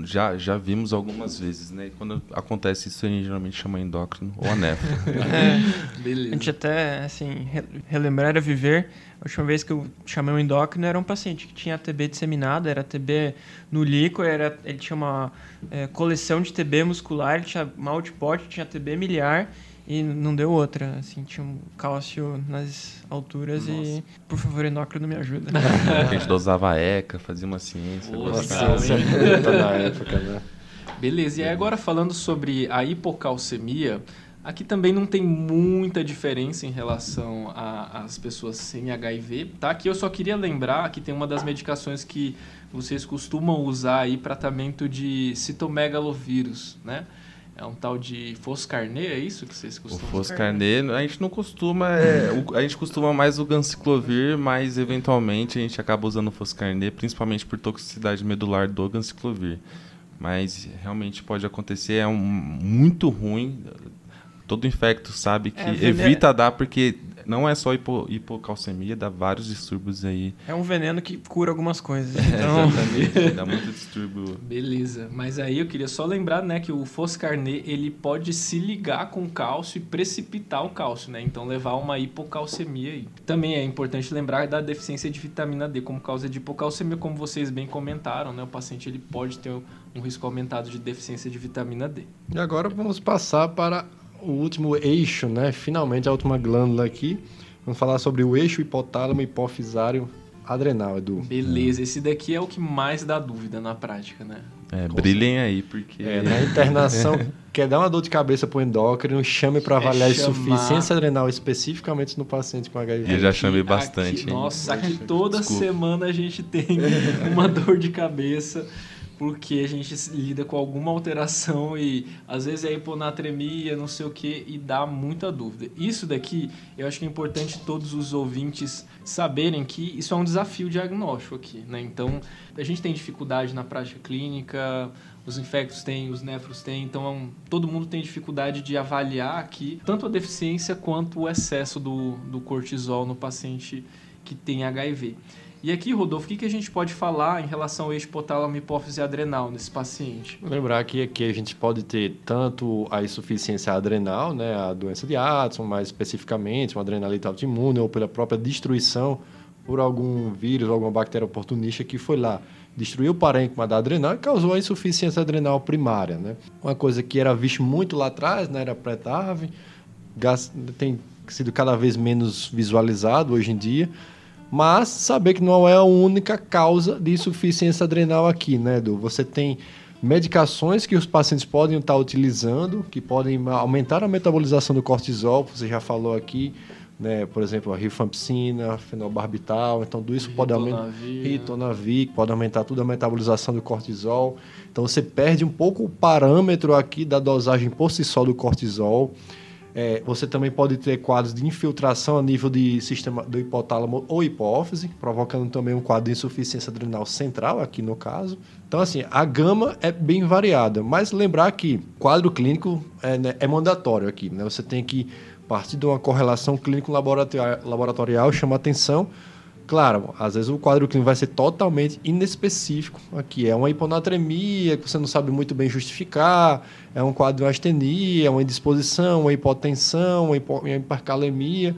já, já vimos algumas vezes, né? E quando acontece isso, a gente geralmente chama endócrino ou anéfro. é, Beleza. A gente até, assim, relembrar a viver. A última vez que eu chamei um endócrino era um paciente que tinha TB disseminado, era TB no líquido, era, ele tinha uma é, coleção de TB muscular, ele tinha mal de pote, tinha TB miliar e não deu outra. Assim, tinha um cálcio nas alturas Nossa. e, por favor, endócrino me ajuda. a gente dosava ECA, fazia uma ciência. Nossa, na época, né? Beleza, e agora falando sobre a hipocalcemia, aqui também não tem muita diferença em relação às pessoas sem HIV, tá? Aqui eu só queria lembrar que tem uma das medicações que vocês costumam usar aí para tratamento de citomegalovírus, né? É um tal de Foscarnet, é isso que vocês costumam? O Foscarnet, a gente não costuma, é, o, a gente costuma mais o ganciclovir, mas eventualmente a gente acaba usando o Foscarnet, principalmente por toxicidade medular do ganciclovir. Mas realmente pode acontecer, é um, muito ruim. Todo infecto sabe que é, evita dar porque não é só hipo, hipocalcemia, dá vários distúrbios aí. É um veneno que cura algumas coisas. Então... Exatamente, dá muito distúrbio. Beleza, mas aí eu queria só lembrar, né, que o foscarnet, ele pode se ligar com o cálcio e precipitar o cálcio, né? Então levar uma hipocalcemia aí. Também é importante lembrar da deficiência de vitamina D como causa de hipocalcemia, como vocês bem comentaram, né? O paciente ele pode ter um risco aumentado de deficiência de vitamina D. E agora vamos passar para o último eixo, né? Finalmente a última glândula aqui. Vamos falar sobre o eixo hipotálamo hipofisário adrenal, Edu. Beleza, esse daqui é o que mais dá dúvida na prática, né? É, brilhem aí, porque. É, na internação, quer dar uma dor de cabeça pro endócrino, chame para avaliar É a insuficiência adrenal, especificamente no paciente com HIV. Eu já chamei bastante. Aqui, hein? nossa, aqui toda Desculpa. semana a gente tem uma dor de cabeça porque a gente lida com alguma alteração e às vezes é hiponatremia, não sei o que, e dá muita dúvida. Isso daqui, eu acho que é importante todos os ouvintes saberem que isso é um desafio diagnóstico aqui, né? Então, a gente tem dificuldade na prática clínica, os infectos têm, os nefros têm, então é um- todo mundo tem dificuldade de avaliar aqui tanto a deficiência quanto o excesso do, do cortisol no paciente que tem HIV. E aqui, Rodolfo, o que, que a gente pode falar em relação ao eixo hipotálamo hipófise adrenal nesse paciente? Lembrar que aqui a gente pode ter tanto a insuficiência adrenal, né, a doença de Addison, mais especificamente, uma adrenalite autoimune ou pela própria destruição por algum vírus, alguma bactéria oportunista que foi lá, destruiu o parênquima da adrenal e causou a insuficiência adrenal primária, né? Uma coisa que era visto muito lá atrás, né, era pré-TAV, tem sido cada vez menos visualizado hoje em dia, mas saber que não é a única causa de insuficiência adrenal aqui, né, Edu? Você tem medicações que os pacientes podem estar utilizando, que podem aumentar a metabolização do cortisol, você já falou aqui, né, por exemplo, a rifampicina, fenobarbital, então tudo isso pode aumentar Ritonavir. que pode aumentar tudo a metabolização do cortisol. Então você perde um pouco o parâmetro aqui da dosagem por si só do cortisol. É, você também pode ter quadros de infiltração a nível de sistema do hipotálamo ou hipófise, provocando também um quadro de insuficiência adrenal central, aqui no caso. Então, assim, a gama é bem variada, mas lembrar que quadro clínico é, né, é mandatório aqui. Né? Você tem que partir de uma correlação clínico-laboratorial, laboratorial, chama atenção. Claro, às vezes o quadro clínico vai ser totalmente inespecífico aqui. É uma hiponatremia que você não sabe muito bem justificar, é um quadro de astenia, uma indisposição, uma hipotensão, uma, hipo, uma hipercalemia.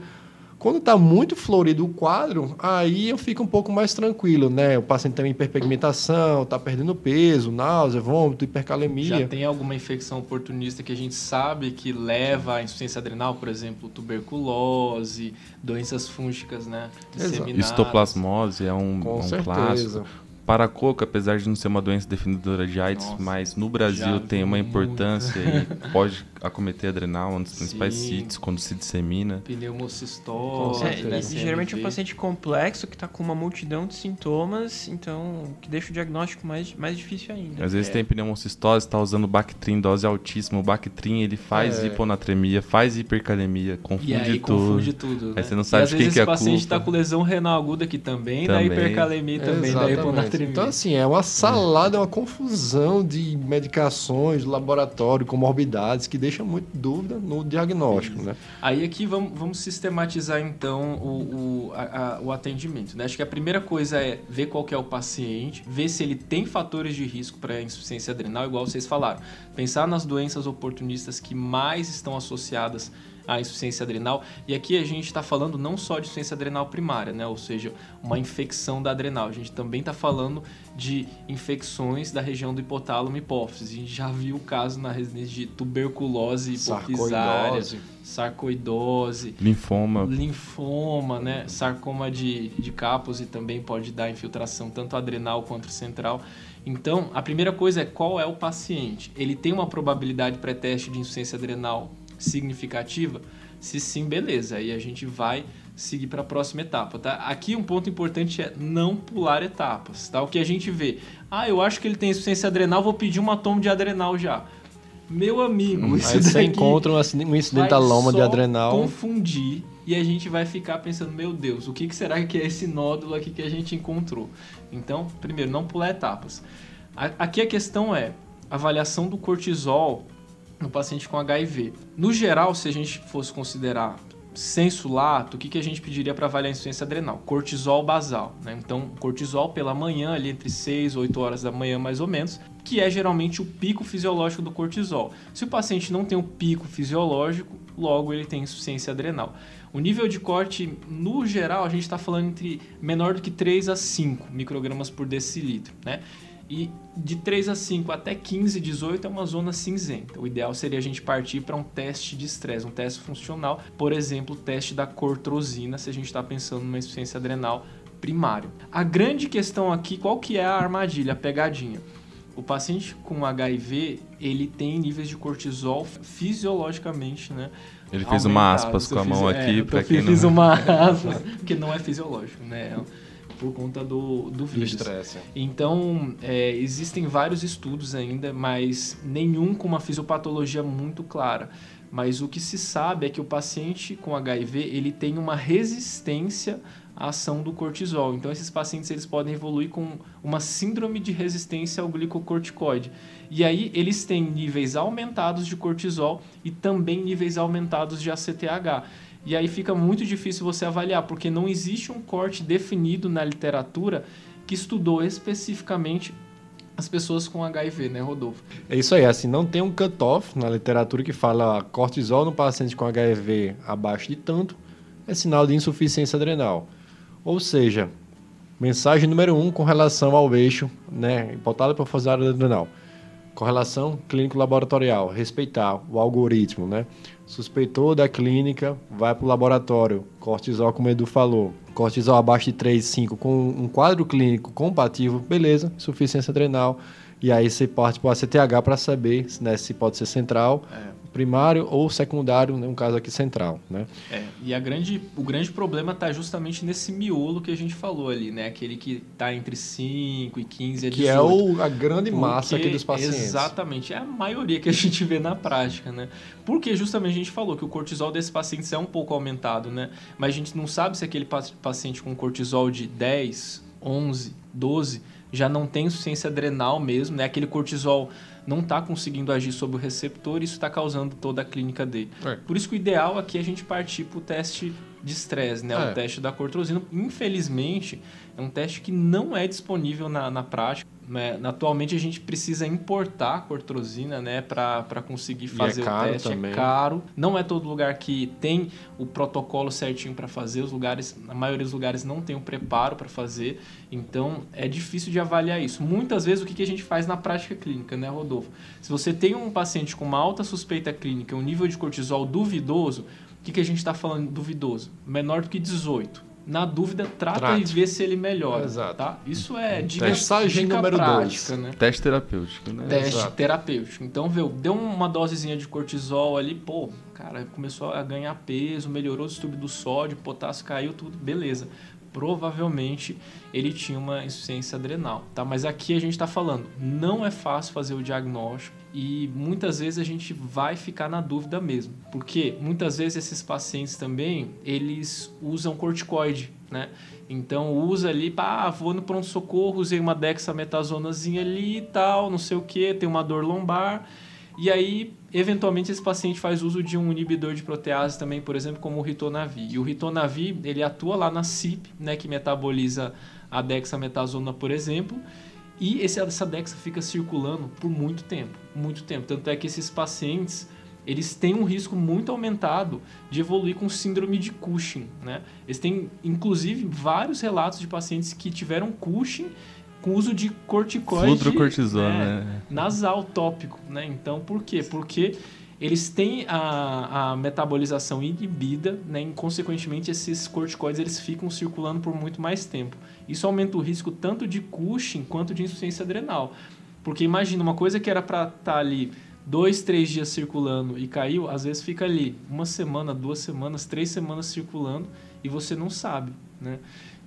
Quando está muito florido o quadro, aí eu fico um pouco mais tranquilo, né? O paciente tem hiperpigmentação, está perdendo peso, náusea, vômito, hipercalemia. Já tem alguma infecção oportunista que a gente sabe que leva à insuficiência adrenal, por exemplo, tuberculose, doenças fúngicas, né? Exato. Histoplasmose é um, Com um certeza. clássico. Paracoco, apesar de não ser uma doença definidora de AIDS, Nossa, mas no Brasil tem uma importância e pode acometer adrenal, um dos principais sítios quando se dissemina. Pneumocistose, É, né, geralmente é um paciente complexo que está com uma multidão de sintomas, então que deixa o diagnóstico mais, mais difícil ainda. Às vezes É. tem pneumocistose, está usando Bactrim, dose altíssima. O Bactrim ele faz É. hiponatremia, faz hipercalemia, confunde E aí tudo. confunde tudo. né? Aí você não e sabe às de quem vezes que é esse a paciente culpa. está com lesão renal aguda aqui também, da Também. hipercalemia também, da Exatamente. Então, assim, é uma salada, é uma confusão de medicações, laboratório, comorbidades, que deixa muito dúvida no diagnóstico, né? Aí aqui vamos, vamos sistematizar então o, o, a- a- o atendimento. Né? Acho que a primeira coisa é ver qual é o paciente, ver se ele tem fatores de risco para insuficiência adrenal, igual vocês falaram. Pensar nas doenças oportunistas que mais estão associadas à insuficiência adrenal. E aqui a gente está falando não só de insuficiência adrenal primária, né? ou seja, uma infecção da adrenal. A gente também está falando de infecções da região do hipotálamo e hipófise. A gente já viu o caso na residência de tuberculose hipofisária, Sarcoidose. sarcoidose, Linfoma. linfoma, né? Sarcoma de, de Kaposi também pode dar infiltração tanto adrenal quanto central. Então, a primeira coisa é qual é o paciente. Ele tem uma probabilidade pré-teste de insuficiência adrenal significativa? Se sim, beleza. Aí a gente vai seguir para a próxima etapa, tá? Aqui um ponto importante é não pular etapas, tá? O que a gente vê, ah, eu acho que ele tem insuficiência adrenal, vou pedir uma tomo de adrenal já. Meu amigo, isso Aí você encontra um um incidentaloma de vai só adrenal. confundir e a gente vai ficar pensando, meu Deus, o que, que será que é esse nódulo aqui que a gente encontrou? Então, primeiro, não pular etapas. A- Aqui a questão é avaliação do cortisol no paciente com HIV. No geral, se a gente fosse considerar senso lato, o que, que a gente pediria para avaliar a insuficiência adrenal? Cortisol basal. Né? Então, cortisol pela manhã, ali entre 6 e 8 horas da manhã, mais ou menos, que é geralmente o pico fisiológico do cortisol. Se o paciente não tem o pico fisiológico, logo ele tem insuficiência adrenal. O nível de corte, no geral, a gente está falando entre menor do que 3 a 5 microgramas por decilitro. Né? E de 3 a 5 até 15, 18 é uma zona cinzenta. O ideal seria a gente partir para um teste de estresse, um teste funcional, por exemplo, o teste da cortrosina, se a gente está pensando numa insuficiência adrenal primária. A grande questão aqui, qual que é a armadilha, a pegadinha? O paciente com HIV, ele tem níveis de cortisol fisiologicamente, né? Ele fez uma aspas com a mão fiz, aqui é, para quem não... fiz uma aspas, porque não é fisiológico, né? Por conta do, do vírus. estresse. Então, é, existem vários estudos ainda, mas nenhum com uma fisiopatologia muito clara. Mas o que se sabe é que o paciente com HIV ele tem uma resistência à ação do cortisol. Então, esses pacientes eles podem evoluir com uma síndrome de resistência ao glicocorticoide. E aí, eles têm níveis aumentados de cortisol e também níveis aumentados de ACTH. E aí fica muito difícil você avaliar, porque não existe um corte definido na literatura que estudou especificamente as pessoas com HIV, né, Rodolfo? É isso aí, assim, não tem um cutoff na literatura que fala cortisol no paciente com HIV abaixo de tanto é sinal de insuficiência adrenal. Ou seja, mensagem número um com relação ao eixo, né, hipotálamo hipofisário adrenal. Correlação clínico-laboratorial, respeitar o algoritmo, né? Suspeitou da clínica, vai para o laboratório. Cortisol, como o Edu falou. Cortisol abaixo de 3, 5, com um quadro clínico compatível, beleza, insuficiência adrenal. E aí você parte para o ACTH para saber né, se pode ser central, é. Primário ou secundário, no caso aqui central, né? É, e a grande, o grande problema está justamente nesse miolo que a gente falou ali, né? Aquele que está entre 5 e 15 a 18. Que é o, a grande massa aqui dos pacientes. Exatamente, é a maioria que a gente vê na prática, né? Porque justamente a gente falou que o cortisol desses pacientes é um pouco aumentado, né? Mas a gente não sabe se aquele paciente com cortisol de 10, 11, 12 já não tem insuficiência adrenal mesmo, né? Aquele cortisol não está conseguindo agir sobre o receptor e isso está causando toda a clínica dele. É. Por isso que o ideal aqui é a gente partir para o teste de estresse, né? É. O teste da cortrosina. Infelizmente, é um teste que não é disponível na, na prática. Né? Atualmente a gente precisa importar cortrosina né? para conseguir fazer é o teste. Também. É caro. Não é todo lugar que tem o protocolo certinho para fazer. Os lugares, a maioria dos lugares não tem o preparo para fazer. Então é difícil de avaliar isso. Muitas vezes o que, que a gente faz na prática clínica, né, Rodolfo? Se você tem um paciente com uma alta suspeita clínica, um nível de cortisol duvidoso, o que, que a gente está falando duvidoso? Menor do que 18 na dúvida, trata Trate. e vê se ele melhora. Exato. Tá? Isso é dica, dica número prática, dois. né? Teste terapêutico, né? Teste Exato. terapêutico. Então, viu, deu uma dosezinha de cortisol ali, pô, cara, começou a ganhar peso, melhorou o distúrbio do sódio, potássio caiu, tudo, beleza. Provavelmente ele tinha uma insuficiência adrenal, tá? Mas aqui a gente está falando, não é fácil fazer o diagnóstico e muitas vezes a gente vai ficar na dúvida mesmo, porque muitas vezes esses pacientes também eles usam corticoide, né? Então usa ali, pá, ah, vou no pronto socorro, usei uma dexametazonazinha ali e tal, não sei o que, tem uma dor lombar e aí eventualmente esse paciente faz uso de um inibidor de protease também, por exemplo, como o ritonavir. E o ritonavir ele atua lá na CIP, né, que metaboliza a dexametasona, por exemplo e esse, essa DEXA fica circulando por muito tempo, muito tempo. Tanto é que esses pacientes eles têm um risco muito aumentado de evoluir com síndrome de Cushing. Né? Eles têm, inclusive, vários relatos de pacientes que tiveram Cushing com uso de corticoide né, né? nasal tópico. Né? Então, por quê? Porque eles têm a, a metabolização inibida, né? e, consequentemente, esses corticoides eles ficam circulando por muito mais tempo. Isso aumenta o risco tanto de Cushing quanto de insuficiência adrenal. Porque imagina, uma coisa que era para estar tá ali dois, três dias circulando e caiu, às vezes fica ali uma semana, duas semanas, três semanas circulando e você não sabe, né?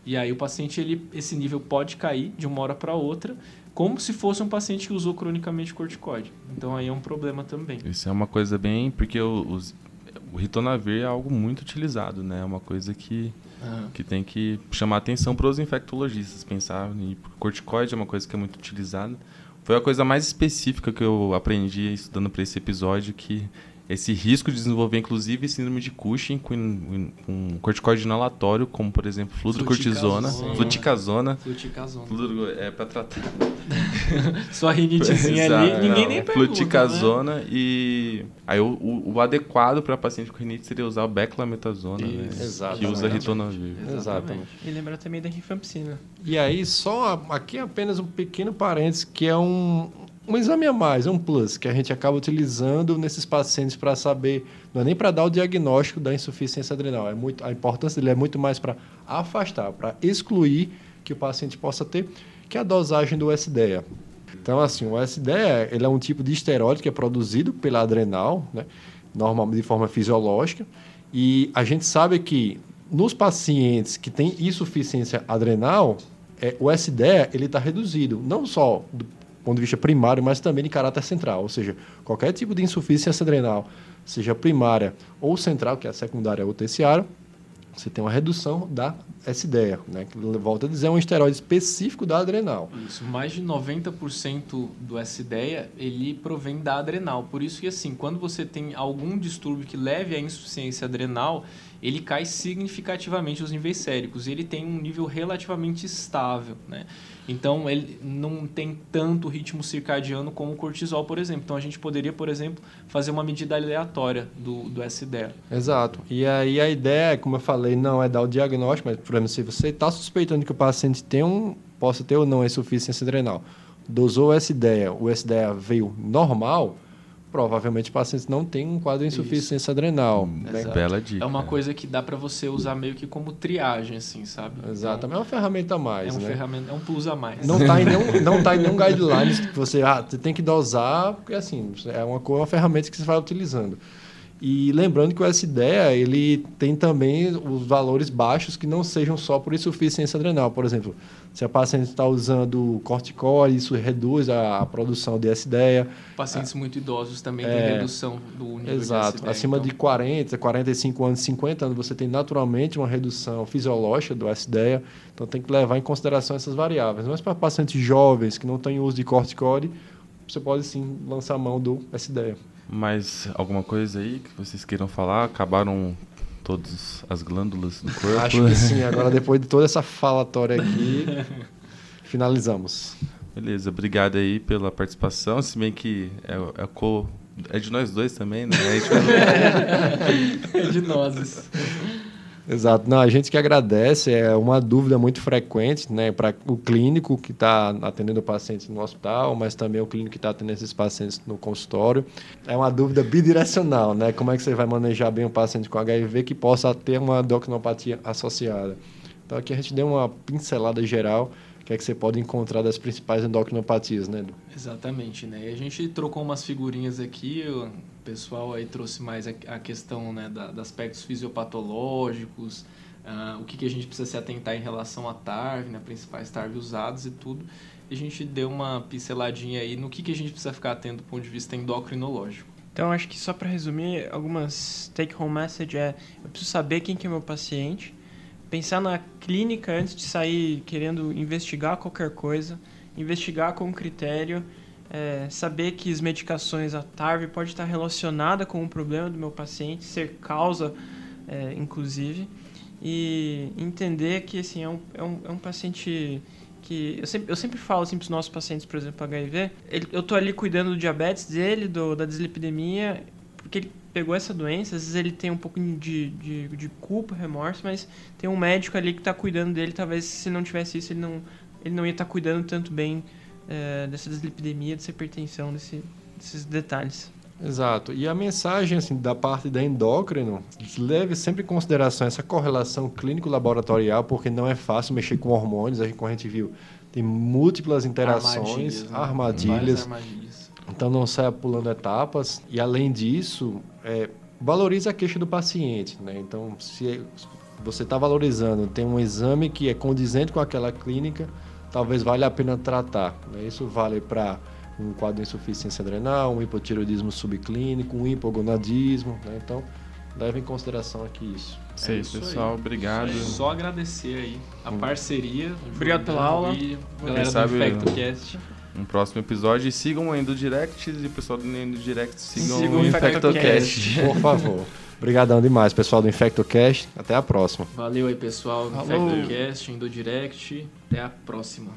E aí o paciente, ele, esse nível pode cair de uma hora para outra como se fosse um paciente que usou cronicamente corticoide. Então aí é um problema também. Isso é uma coisa bem. Porque o, os, o ritonavir é algo muito utilizado, né? É uma coisa que, uhum. que tem que chamar atenção para os infectologistas. Pensar em corticoide é uma coisa que é muito utilizada. Foi a coisa mais específica que eu aprendi estudando para esse episódio que esse risco de desenvolver, inclusive, síndrome de Cushing com, com corticoide inalatório, como, por exemplo, flutrocortisona, fluticasona. Fluticasona. Fludro, é para tratar. Sua rinitezinha ali, Exato, ninguém não, nem pergunta, Fluticasona né? e... Aí o, o, o adequado para paciente com rinite seria usar o beclametasona, né? Exato. Que usa Exatamente. ritonavir. Exatamente. E lembrar também da rifampicina. E aí, só aqui apenas um pequeno parênteses, que é um, um exame a mais, um plus, que a gente acaba utilizando nesses pacientes para saber, não é nem para dar o diagnóstico da insuficiência adrenal, é muito, a importância dele é muito mais para afastar, para excluir que o paciente possa ter, que é a dosagem do SDEA. Então, assim, o SDEA ele é um tipo de esteroide que é produzido pela adrenal, né, normalmente de forma fisiológica, e a gente sabe que nos pacientes que têm insuficiência adrenal, é, o SDEA ele está reduzido, não só do ponto de vista primário, mas também de caráter central, ou seja, qualquer tipo de insuficiência adrenal, seja primária ou central, que é a secundária ou terciária, você tem uma redução da SDEA, né? que volta a dizer, é um esteroide específico da adrenal. Isso, mais de 90% do SDEA, ele provém da adrenal. Por isso que, assim, quando você tem algum distúrbio que leve à insuficiência adrenal, ele cai significativamente os níveis séricos. E ele tem um nível relativamente estável, né? Então, ele não tem tanto ritmo circadiano como o cortisol, por exemplo. Então, a gente poderia, por exemplo, fazer uma medida aleatória do, do SDEA. Exato. E aí a ideia, como eu falei, não é dar o diagnóstico, mas, por exemplo, se você está suspeitando que o paciente tem um, possa ter ou não insuficiência adrenal, dosou o SDEA, o SDEA veio normal, provavelmente o paciente não tem um quadro de insuficiência adrenal. né? Exato. Bela dica. É uma coisa que dá para você usar meio que como triagem, assim, sabe? Exatamente. É uma ferramenta a É mais, um né? ferramenta, é um plus a mais. Não está em nenhum, não tá em nenhum guidelines que você, ah, você tem que dosar, porque assim, é uma, co- uma ferramenta que você vai utilizando. E lembrando que o SDEA, ele tem também os valores baixos que não sejam só por insuficiência adrenal. Por exemplo, se a paciente está usando corticoide, isso reduz a, produção de SDEA. Pacientes muito idosos também É. têm redução do nível Exato. de SDEA. Acima então, de 40, 45 anos, 50 anos, você tem naturalmente uma redução fisiológica do SDEA. Então tem que levar em consideração essas variáveis. Mas para pacientes jovens que não têm uso de corticoide, você pode sim lançar a mão do SDEA. Mais alguma coisa aí que vocês queiram falar? Acabaram todas as glândulas do corpo? Acho que sim. Agora, depois de toda essa falatória aqui, finalizamos. Beleza, obrigado aí pela participação. Se bem que é, é, co, é de nós dois também, né? A gente vai- é de nozes. Exato. Não, a gente que agradece, é uma dúvida muito frequente né, para o clínico que está atendendo o paciente no hospital, mas também o clínico que está atendendo esses pacientes no consultório. É uma dúvida bidirecional, né? Como é que você vai manejar bem o paciente com HIV que possa ter uma endocrinopatia associada? Então aqui a gente deu uma pincelada geral, que é que você pode encontrar das principais endocrinopatias, né? Edu? Exatamente, né? E a gente trocou umas figurinhas aqui, o pessoal aí trouxe mais a, questão né, da, dos aspectos fisiopatológicos, ah, o que, que a gente precisa se atentar em relação à TARV, né, principais TARV usados e tudo. E a gente deu uma pinceladinha aí no que, que a gente precisa ficar atento do ponto de vista endocrinológico. Então, acho que só para resumir, algumas take-home message é: eu preciso saber quem que é meu paciente, pensar na clínica antes de sair querendo investigar qualquer coisa, investigar com critério, é, saber que as medicações, a TARV pode estar relacionada com o problema do meu paciente, ser causa, é, inclusive, e entender que assim, é, um, é, um, é um paciente que eu sempre, eu sempre falo assim para os nossos pacientes, por exemplo, HIV, ele, eu tô ali cuidando do diabetes dele, do, da dislipidemia, porque ele pegou essa doença, às vezes ele tem um pouco de, de, de culpa, remorso, mas tem um médico ali que está cuidando dele, talvez se não tivesse isso ele não, ele não ia estar cuidando tanto bem é, dessa dislipidemia, dessa hipertensão, desse, desses detalhes. Exato. E a mensagem assim, da parte da endócrino leve sempre em consideração essa correlação clínico-laboratorial, porque não é fácil mexer com hormônios, a gente, como a gente viu, tem múltiplas interações, né? armadilhas, Várias armadilhas. Então não saia pulando etapas. E além disso, é, valorize a queixa do paciente. Né? Então, se você está valorizando, tem um exame que é condizente com aquela clínica, talvez valha a pena tratar. Né? Isso vale para um quadro de insuficiência adrenal, um hipotireoidismo subclínico, um hipogonadismo. Né? Então, leve em consideração aqui isso. Isso aí, isso aí. pessoal. Obrigado. Só agradecer aí a parceria. Obrigado pela aula. E galera do sabe- InfectoCast. Um próximo episódio. E sigam o Endo Direct e o pessoal do Endo Direct sigam, Sigam o o InfectoCast. Por favor. Obrigadão demais, pessoal do InfectoCast. Até a próxima. Valeu aí, pessoal. Falou. InfectoCast, Indo Direct. Até a próxima.